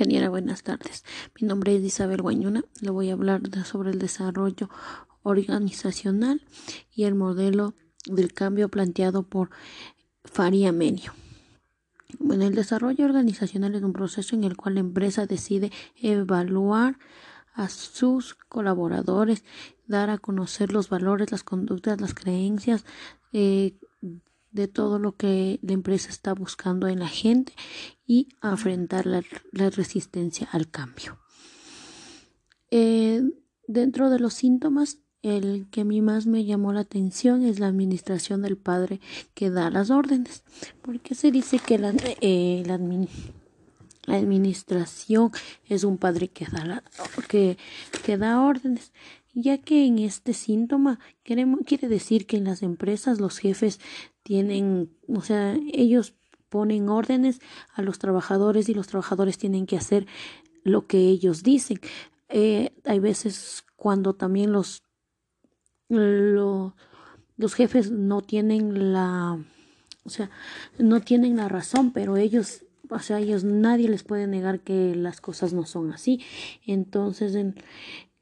Ingeniera, buenas tardes. Mi nombre es Isabel Guañuna. Le voy a hablar sobre el desarrollo organizacional y el modelo del cambio planteado por Faria Menio. Bueno, el desarrollo organizacional es un proceso en el cual la empresa decide evaluar a sus colaboradores, dar a conocer los valores, las conductas, las creencias, eh, de todo lo que la empresa está buscando en la gente y afrontar la, resistencia al cambio. Eh, dentro de los síntomas, el que a mí más me llamó la atención es la administración del padre que da las órdenes, porque se dice que la, eh, la, administración es un padre que da, que, que da órdenes ya que en este síntoma quiere decir que en las empresas los jefes tienen, o sea, ellos ponen órdenes a los trabajadores y los trabajadores tienen que hacer lo que ellos dicen. Eh, hay veces cuando también los, los jefes no tienen la, o sea, no tienen la razón, pero ellos o sea, ellos nadie les puede negar que las cosas no son así. Entonces, en,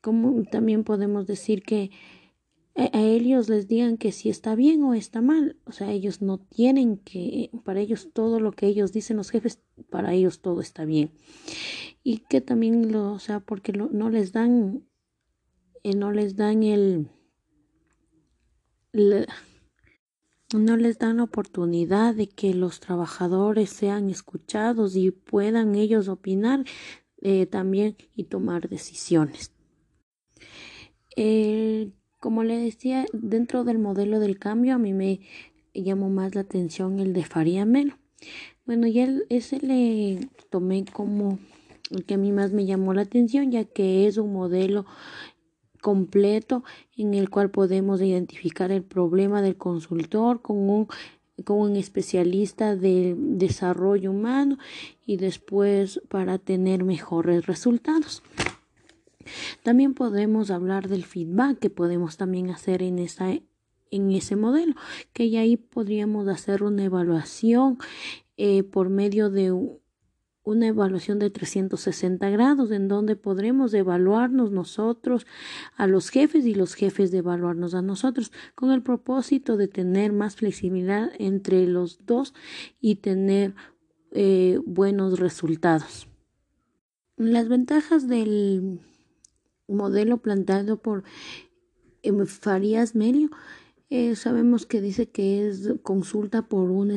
como también podemos decir que a ellos les digan que si está bien o está mal, o sea, ellos no tienen que, para ellos todo lo que ellos dicen los jefes, para ellos todo está bien. Y que también lo, o sea, porque no les dan, eh, no les dan el, no les dan la oportunidad de que los trabajadores sean escuchados y puedan ellos opinar eh, también y tomar decisiones. Eh, como le decía, dentro del modelo del cambio a mí me llamó más la atención el de Faria Melo. Bueno, ya ese le tomé como el que a mí más me llamó la atención, ya que es un modelo completo en el cual podemos identificar el problema del consultor con un con un especialista de desarrollo humano y después para tener mejores resultados. También podemos hablar del feedback que podemos también hacer en en ese modelo, que ya ahí podríamos hacer una evaluación eh, por medio de una evaluación de 360 grados en donde podremos evaluarnos nosotros a los jefes y los jefes de evaluarnos a nosotros con el propósito de tener más flexibilidad entre los dos y tener eh, buenos resultados. Las ventajas del modelo planteado por em, Farías Melio, eh, sabemos que dice que es consulta por un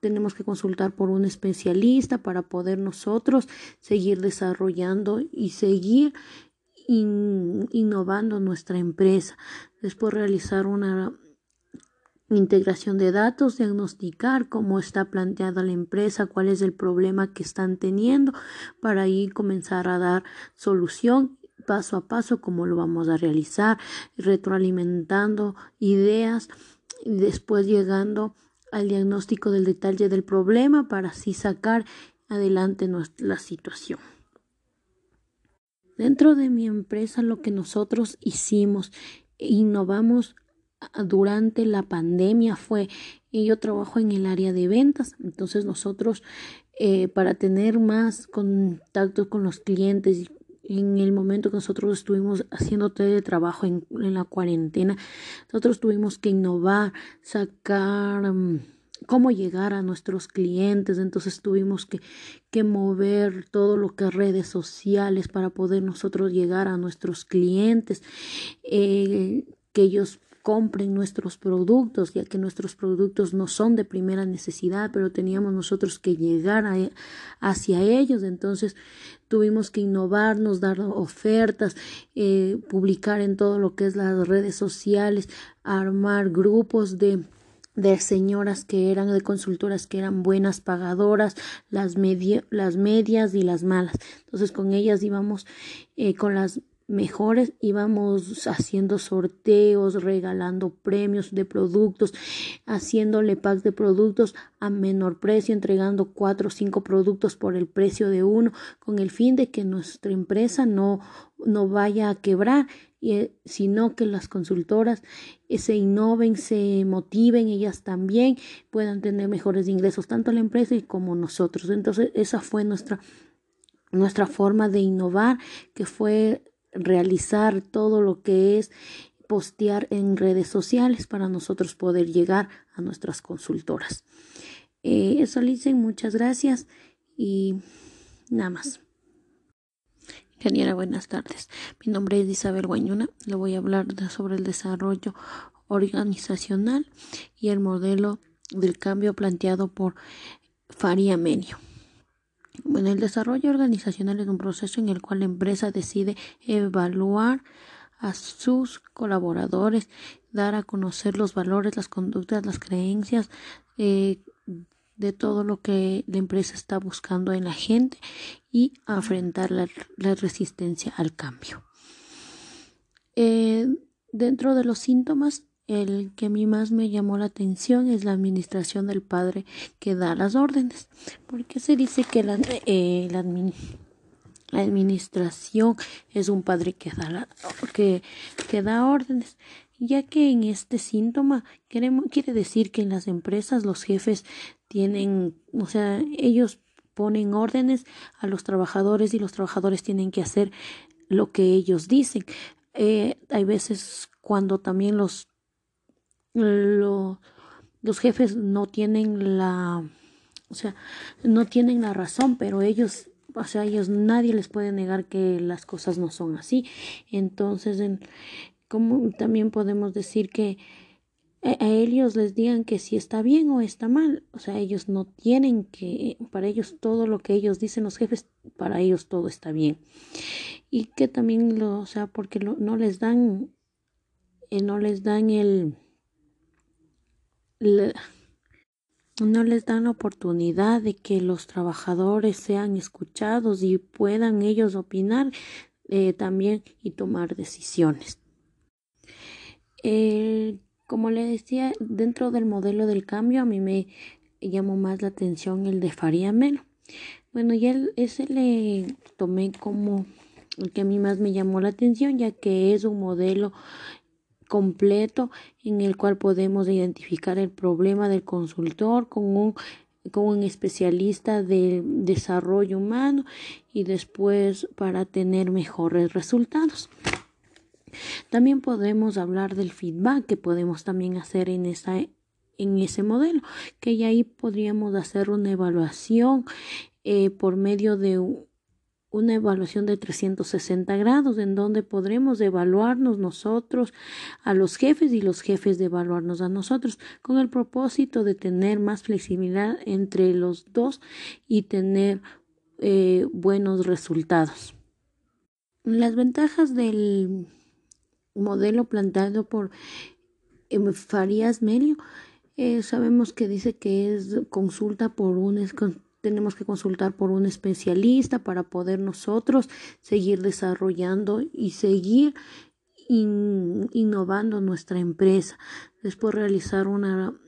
tenemos que consultar por un especialista para poder nosotros seguir desarrollando y seguir innovando nuestra empresa. Después realizar una integración de datos, diagnosticar cómo está planteada la empresa, cuál es el problema que están teniendo, para ahí comenzar a dar solución paso a paso cómo lo vamos a realizar, retroalimentando ideas y después llegando al diagnóstico del detalle del problema para así sacar adelante la situación. Dentro de mi empresa lo que nosotros hicimos, innovamos durante la pandemia fue, yo trabajo en el área de ventas, entonces nosotros eh, para tener más contacto con los clientes en el momento que nosotros estuvimos haciendo teletrabajo en, en la cuarentena, nosotros tuvimos que innovar, sacar mm, cómo llegar a nuestros clientes, entonces tuvimos que, mover todo lo que es redes sociales para poder nosotros llegar a nuestros clientes, eh, que ellos compren nuestros productos, ya que nuestros productos no son de primera necesidad, pero teníamos nosotros que llegar hacia ellos. Entonces tuvimos que innovarnos, dar ofertas, eh, publicar en todo lo que es las redes sociales, armar grupos de de señoras que eran de consultoras que eran buenas pagadoras, las, las medias y las malas. Entonces con ellas íbamos eh, con las mejores íbamos haciendo sorteos, regalando premios de productos, haciéndole packs de productos a menor precio, entregando cuatro o cinco productos por el precio de uno, con el fin de que nuestra empresa no, no vaya a quebrar, y, sino que las consultoras eh, se innoven, se motiven, ellas también puedan tener mejores ingresos, tanto la empresa como nosotros. Entonces, esa fue nuestra nuestra forma de innovar, que fue realizar todo lo que es postear en redes sociales para nosotros poder llegar a nuestras consultoras. Eh, eso, dicen muchas gracias y nada más. Ingeniera, buenas tardes. Mi nombre es Isabel Guañuna. Le voy a hablar sobre el desarrollo organizacional y el modelo del cambio planteado por Faria Menio. Bueno, el desarrollo organizacional es un proceso en el cual la empresa decide evaluar a sus colaboradores, dar a conocer los valores, las conductas, las creencias eh, de todo lo que la empresa está buscando en la gente y afrontar la, resistencia al cambio. Eh, dentro de los síntomas, el que a mí más me llamó la atención es la administración del padre que da las órdenes, porque se dice que la, eh, la, administración es un padre que da, que, que da órdenes ya que en este síntoma queremos, quiere decir que en las empresas los jefes tienen, o sea, ellos ponen órdenes a los trabajadores y los trabajadores tienen que hacer lo que ellos dicen. Eh, hay veces cuando también los, los jefes no tienen la, o sea, no tienen la razón, pero ellos o sea, ellos nadie les puede negar que las cosas no son así. Entonces, en, como también podemos decir que a ellos les digan que si está bien o está mal. O sea, ellos no tienen que, para ellos todo lo que ellos dicen los jefes, para ellos todo está bien. Y que también lo, o sea, porque no les dan, eh, no les dan el, no les dan la oportunidad de que los trabajadores sean escuchados y puedan ellos opinar eh, también y tomar decisiones. Como le decía, dentro del modelo del cambio a mí me llamó más la atención el de Faria Melo. Bueno, ya ese le tomé como el que a mí más me llamó la atención, ya que es un modelo completo en el cual podemos identificar el problema del consultor con un con un especialista de desarrollo humano y después para tener mejores resultados. También podemos hablar del feedback que podemos también hacer en esa en ese modelo, que ahí podríamos hacer una evaluación eh, por medio de una evaluación de 360 grados en donde podremos evaluarnos nosotros a los jefes y los jefes de evaluarnos a nosotros con el propósito de tener más flexibilidad entre los dos y tener eh, buenos resultados. Las ventajas del modelo planteado por Farías Melio, eh, sabemos que dice que es consulta por un tenemos que consultar por un especialista para poder nosotros seguir desarrollando y seguir innovando nuestra empresa. Después realizar una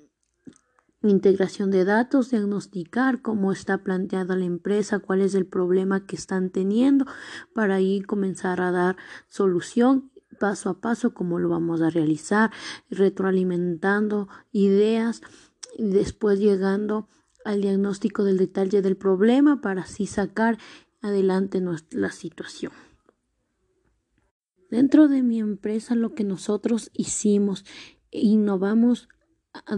integración de datos, diagnosticar cómo está planteada la empresa, cuál es el problema que están teniendo, para ahí comenzar a dar solución paso a paso cómo lo vamos a realizar, retroalimentando ideas y después llegando al diagnóstico del detalle del problema para así sacar adelante la situación. Dentro de mi empresa lo que nosotros hicimos, innovamos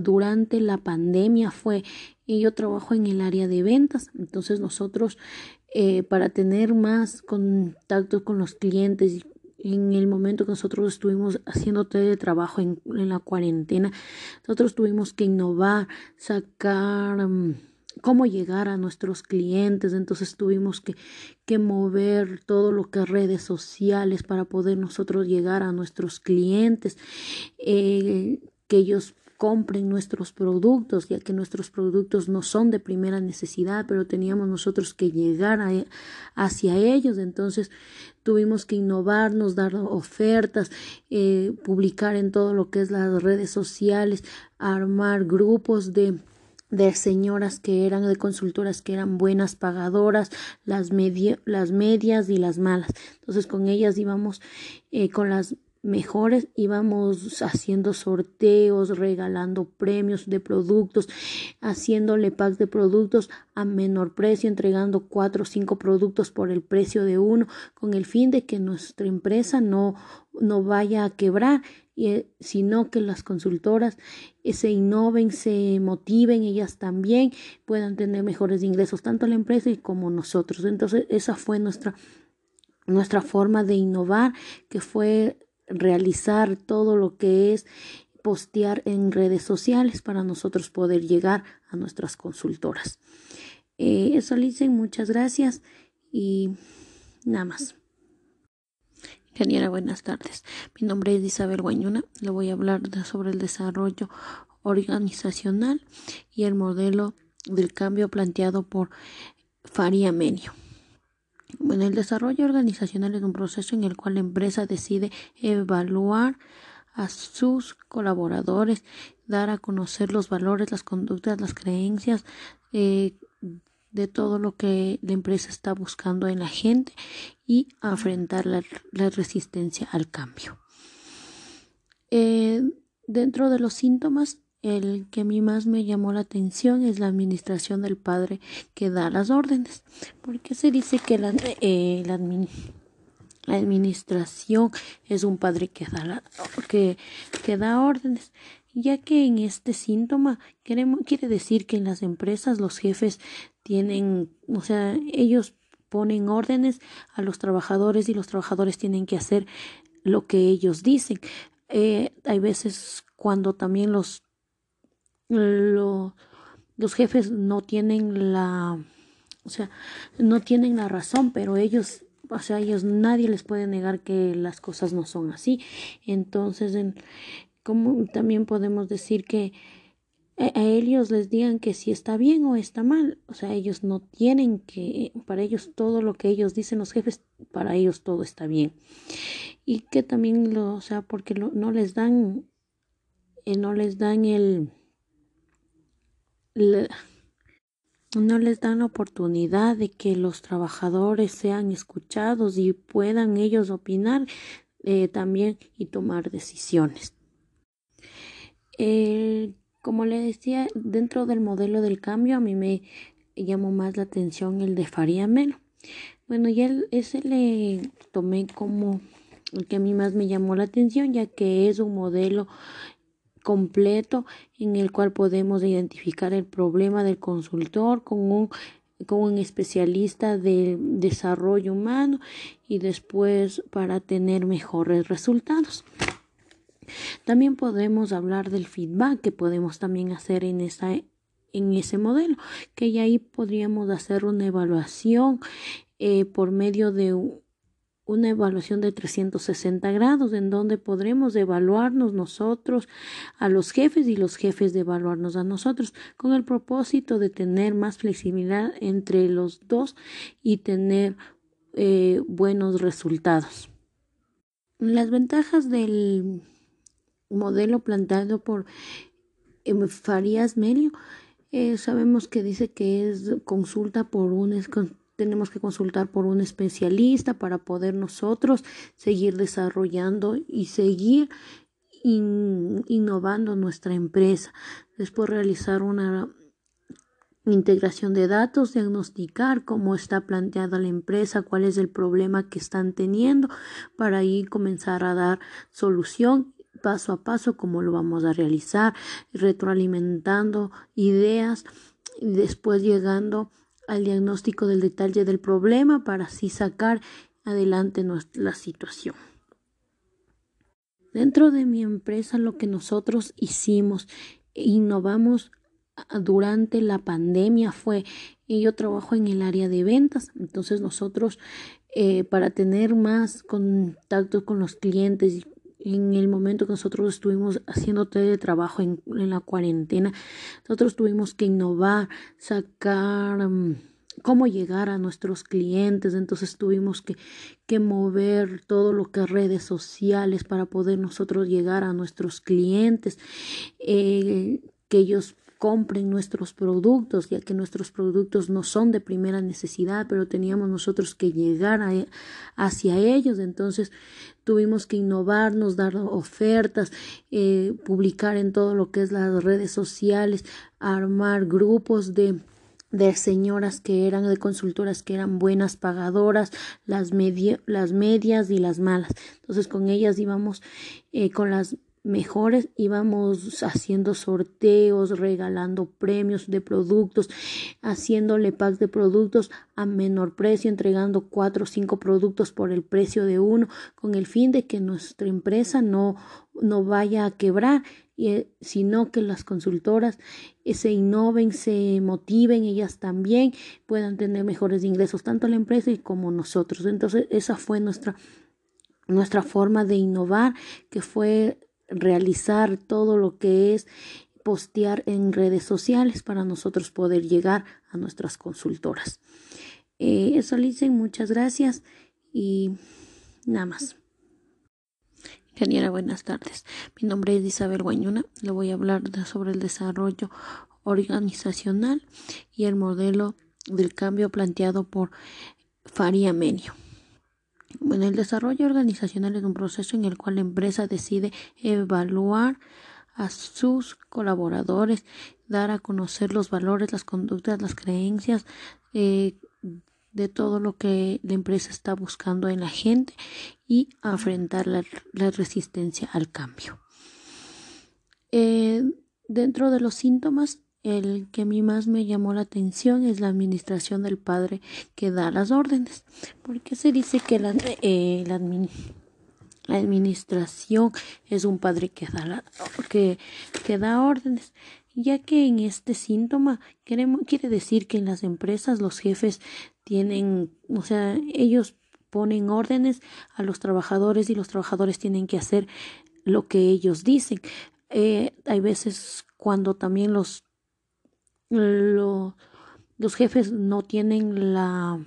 durante la pandemia fue, yo trabajo en el área de ventas, entonces nosotros eh, para tener más contacto con los clientes en el momento que nosotros estuvimos haciendo teletrabajo en, en la cuarentena, nosotros tuvimos que innovar, sacar mm, cómo llegar a nuestros clientes, entonces tuvimos que, que mover todo lo que es redes sociales para poder nosotros llegar a nuestros clientes, eh, que ellos compren nuestros productos, ya que nuestros productos no son de primera necesidad, pero teníamos nosotros que llegar hacia ellos. Entonces tuvimos que innovarnos, dar ofertas, eh, publicar en todo lo que es las redes sociales, armar grupos de de señoras que eran de consultoras que eran buenas pagadoras, las, las medias y las malas. Entonces con ellas íbamos, eh, con las mejores íbamos haciendo sorteos, regalando premios de productos, haciéndole packs de productos a menor precio, entregando cuatro o cinco productos por el precio de uno, con el fin de que nuestra empresa no, no vaya a quebrar, eh, sino que las consultoras eh, se innoven, se motiven, ellas también puedan tener mejores ingresos, tanto la empresa como nosotros. Entonces, esa fue nuestra nuestra forma de innovar, que fue realizar todo lo que es postear en redes sociales para nosotros poder llegar a nuestras consultoras. Eh, eso, dicen muchas gracias y nada más. Ingeniera, buenas tardes. Mi nombre es Isabel Guañuna. Le voy a hablar sobre el desarrollo organizacional y el modelo del cambio planteado por Faria Menio. Bueno, el desarrollo organizacional es un proceso en el cual la empresa decide evaluar a sus colaboradores, dar a conocer los valores, las conductas, las creencias eh, de todo lo que la empresa está buscando en la gente y afrontar la, resistencia al cambio. Eh, dentro de los síntomas el que a mí más me llamó la atención es la administración del padre que da las órdenes, porque se dice que la, eh, la, administración es un padre que da, que, que da órdenes, ya que en este síntoma queremos, quiere decir que en las empresas los jefes tienen, o sea, ellos ponen órdenes a los trabajadores y los trabajadores tienen que hacer lo que ellos dicen. Eh, hay veces cuando también los lo, los jefes no tienen la, o sea, no tienen la razón, pero ellos, o sea, ellos nadie les puede negar que las cosas no son así. Entonces, en, como también podemos decir que a, ellos les digan que si está bien o está mal, o sea, ellos no tienen que, para ellos todo lo que ellos dicen los jefes, para ellos todo está bien. Y que también lo, o sea, porque no les dan, eh, no les dan el, no les dan la oportunidad de que los trabajadores sean escuchados y puedan ellos opinar eh, también y tomar decisiones. como le decía, dentro del modelo del cambio a mí me llamó más la atención el de Faria Melo. Bueno, ya ese le tomé como el que a mí más me llamó la atención, ya que es un modelo completo en el cual podemos identificar el problema del consultor con un, con un especialista de desarrollo humano y después para tener mejores resultados. También podemos hablar del feedback que podemos también hacer en esa en ese modelo, que ya ahí podríamos hacer una evaluación eh, por medio de una evaluación de 360 grados en donde podremos evaluarnos nosotros a los jefes y los jefes de evaluarnos a nosotros con el propósito de tener más flexibilidad entre los dos y tener eh, buenos resultados. Las ventajas del modelo planteado por Farías Melio eh, sabemos que dice que es consulta por un tenemos que consultar por un especialista para poder nosotros seguir desarrollando y seguir innovando nuestra empresa. Después realizar una integración de datos, diagnosticar cómo está planteada la empresa, cuál es el problema que están teniendo, para ahí comenzar a dar solución paso a paso cómo lo vamos a realizar, retroalimentando ideas y después llegando al diagnóstico del detalle del problema para así sacar adelante la situación. Dentro de mi empresa lo que nosotros hicimos, innovamos durante la pandemia fue, y yo trabajo en el área de ventas, entonces nosotros eh, para tener más contacto con los clientes en el momento que nosotros estuvimos haciendo teletrabajo en, en la cuarentena, nosotros tuvimos que innovar, sacar mm, cómo llegar a nuestros clientes, entonces tuvimos que, mover todo lo que es redes sociales para poder nosotros llegar a nuestros clientes, eh, que ellos compren nuestros productos, ya que nuestros productos no son de primera necesidad, pero teníamos nosotros que llegar hacia ellos. Entonces tuvimos que innovarnos, dar ofertas, eh, publicar en todo lo que es las redes sociales, armar grupos de de señoras que eran de consultoras que eran buenas pagadoras, las, las medias y las malas. Entonces con ellas íbamos eh, con las mejores íbamos haciendo sorteos, regalando premios de productos, haciéndole packs de productos a menor precio, entregando cuatro o cinco productos por el precio de uno, con el fin de que nuestra empresa no, no vaya a quebrar eh, sino que las consultoras eh, se innoven, se motiven, ellas también puedan tener mejores ingresos, tanto la empresa como nosotros. Entonces, esa fue nuestra, nuestra forma de innovar, que fue realizar todo lo que es postear en redes sociales para nosotros poder llegar a nuestras consultoras. Eh, eso, dicen muchas gracias y nada más. Ingeniera, buenas tardes. Mi nombre es Isabel Guañuna. Le voy a hablar sobre el desarrollo organizacional y el modelo del cambio planteado por Faria Menio. Bueno, el desarrollo organizacional es un proceso en el cual la empresa decide evaluar a sus colaboradores, dar a conocer los valores, las conductas, las creencias, eh, de todo lo que la empresa está buscando en la gente y afrontar la, resistencia al cambio. Eh, dentro de los síntomas, el que a mí más me llamó la atención es la administración del padre que da las órdenes, porque se dice que la, eh, la, administración es un padre que da, que, que da órdenes ya que en este síntoma queremos, quiere decir que en las empresas los jefes tienen, o sea, ellos ponen órdenes a los trabajadores y los trabajadores tienen que hacer lo que ellos dicen. Eh, hay veces cuando también los, los jefes no tienen la,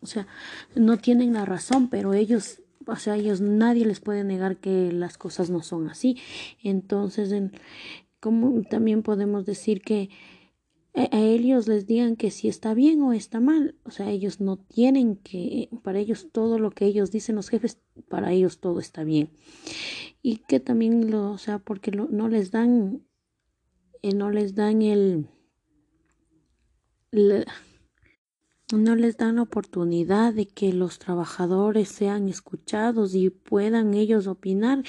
o sea, no tienen la razón, pero ellos o sea, ellos nadie les puede negar que las cosas no son así. Entonces, en, como también podemos decir que a ellos les digan que si está bien o está mal, o sea, ellos no tienen que, para ellos todo lo que ellos dicen los jefes, para ellos todo está bien. Y que también lo, o sea, porque no les dan, eh, no les dan el, no les dan la oportunidad de que los trabajadores sean escuchados y puedan ellos opinar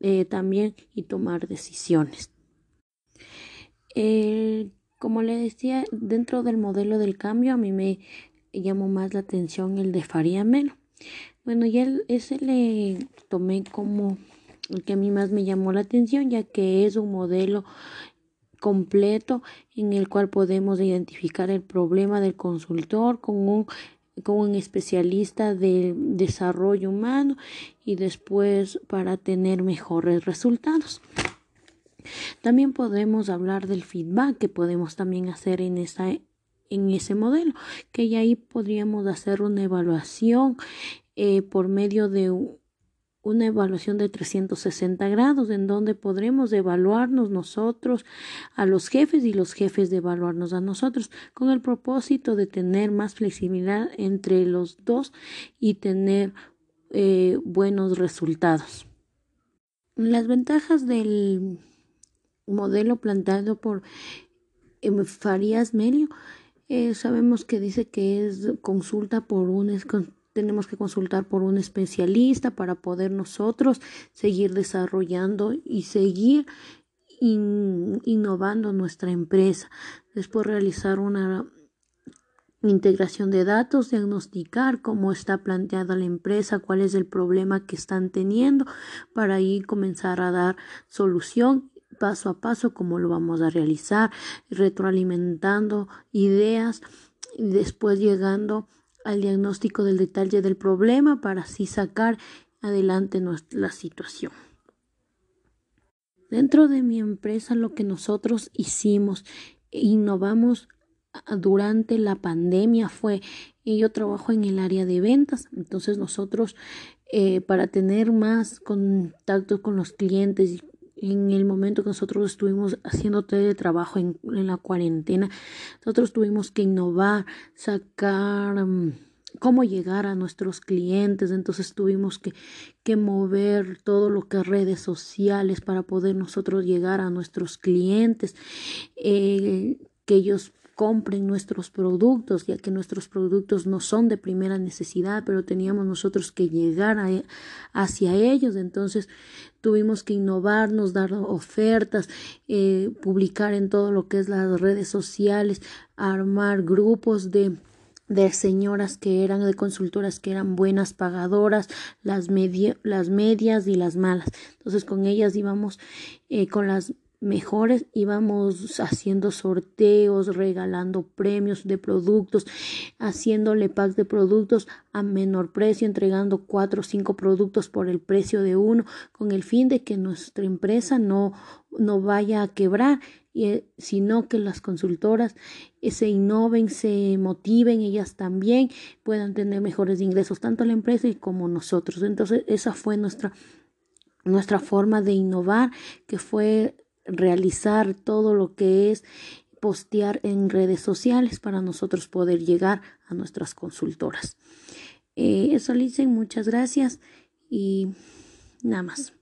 eh, también y tomar decisiones. Como le decía, dentro del modelo del cambio a mí me llamó más la atención el de Faria Melo. Bueno, ya ese le tomé como el que a mí más me llamó la atención, ya que es un modelo completo en el cual podemos identificar el problema del consultor con un, con un especialista del desarrollo humano y después para tener mejores resultados. También podemos hablar del feedback que podemos también hacer en esa en ese modelo, que ahí podríamos hacer una evaluación eh, por medio de una evaluación de 360 grados en donde podremos evaluarnos nosotros a los jefes y los jefes de evaluarnos a nosotros con el propósito de tener más flexibilidad entre los dos y tener eh, buenos resultados. Las ventajas del modelo planteado por Farías Melio, eh, sabemos que dice que es consulta por un tenemos que consultar por un especialista para poder nosotros seguir desarrollando y seguir innovando nuestra empresa. Después realizar una integración de datos, diagnosticar cómo está planteada la empresa, cuál es el problema que están teniendo, para ahí comenzar a dar solución paso a paso cómo lo vamos a realizar, retroalimentando ideas y después llegando al diagnóstico del detalle del problema para así sacar adelante la situación. Dentro de mi empresa lo que nosotros hicimos, innovamos durante la pandemia fue, yo trabajo en el área de ventas, entonces nosotros eh, para tener más contacto con los clientes en el momento que nosotros estuvimos haciendo teletrabajo en, en la cuarentena, nosotros tuvimos que innovar, sacar... Mm, cómo llegar a nuestros clientes. Entonces tuvimos que, mover todo lo que es redes sociales para poder nosotros llegar a nuestros clientes, eh, que ellos compren nuestros productos, ya que nuestros productos no son de primera necesidad, pero teníamos nosotros que llegar hacia ellos. Entonces tuvimos que innovarnos, dar ofertas, eh, publicar en todo lo que es las redes sociales, armar grupos de de señoras que eran de consultoras que eran buenas pagadoras, las, las medias y las malas. Entonces con ellas íbamos eh, con las mejores íbamos haciendo sorteos, regalando premios de productos, haciéndole packs de productos a menor precio, entregando cuatro o cinco productos por el precio de uno, con el fin de que nuestra empresa no, no vaya a quebrar eh, sino que las consultoras eh, se innoven, se motiven, ellas también puedan tener mejores ingresos, tanto la empresa como nosotros. Entonces, esa fue nuestra, nuestra forma de innovar, que fue realizar todo lo que es postear en redes sociales para nosotros poder llegar a nuestras consultoras. Eh, eso, Licen, muchas gracias y nada más.